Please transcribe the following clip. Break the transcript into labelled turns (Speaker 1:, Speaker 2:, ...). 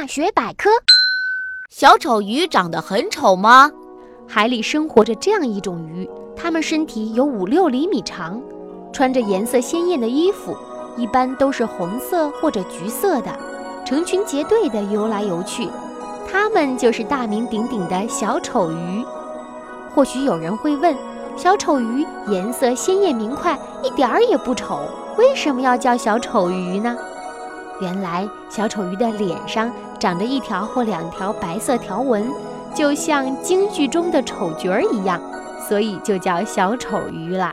Speaker 1: 大学百科：
Speaker 2: 小丑鱼长得很丑吗？
Speaker 1: 海里生活着这样一种鱼，它们身体有五六厘米长，穿着颜色鲜艳的衣服，一般都是红色或者橘色的，成群结队地游来游去。它们就是大名鼎鼎的小丑鱼。或许有人会问，小丑鱼颜色鲜艳明快，一点儿也不丑，为什么要叫小丑鱼呢？原来，小丑鱼的脸上长着一条或两条白色条纹，就像京剧中的丑角儿一样，所以就叫小丑鱼了。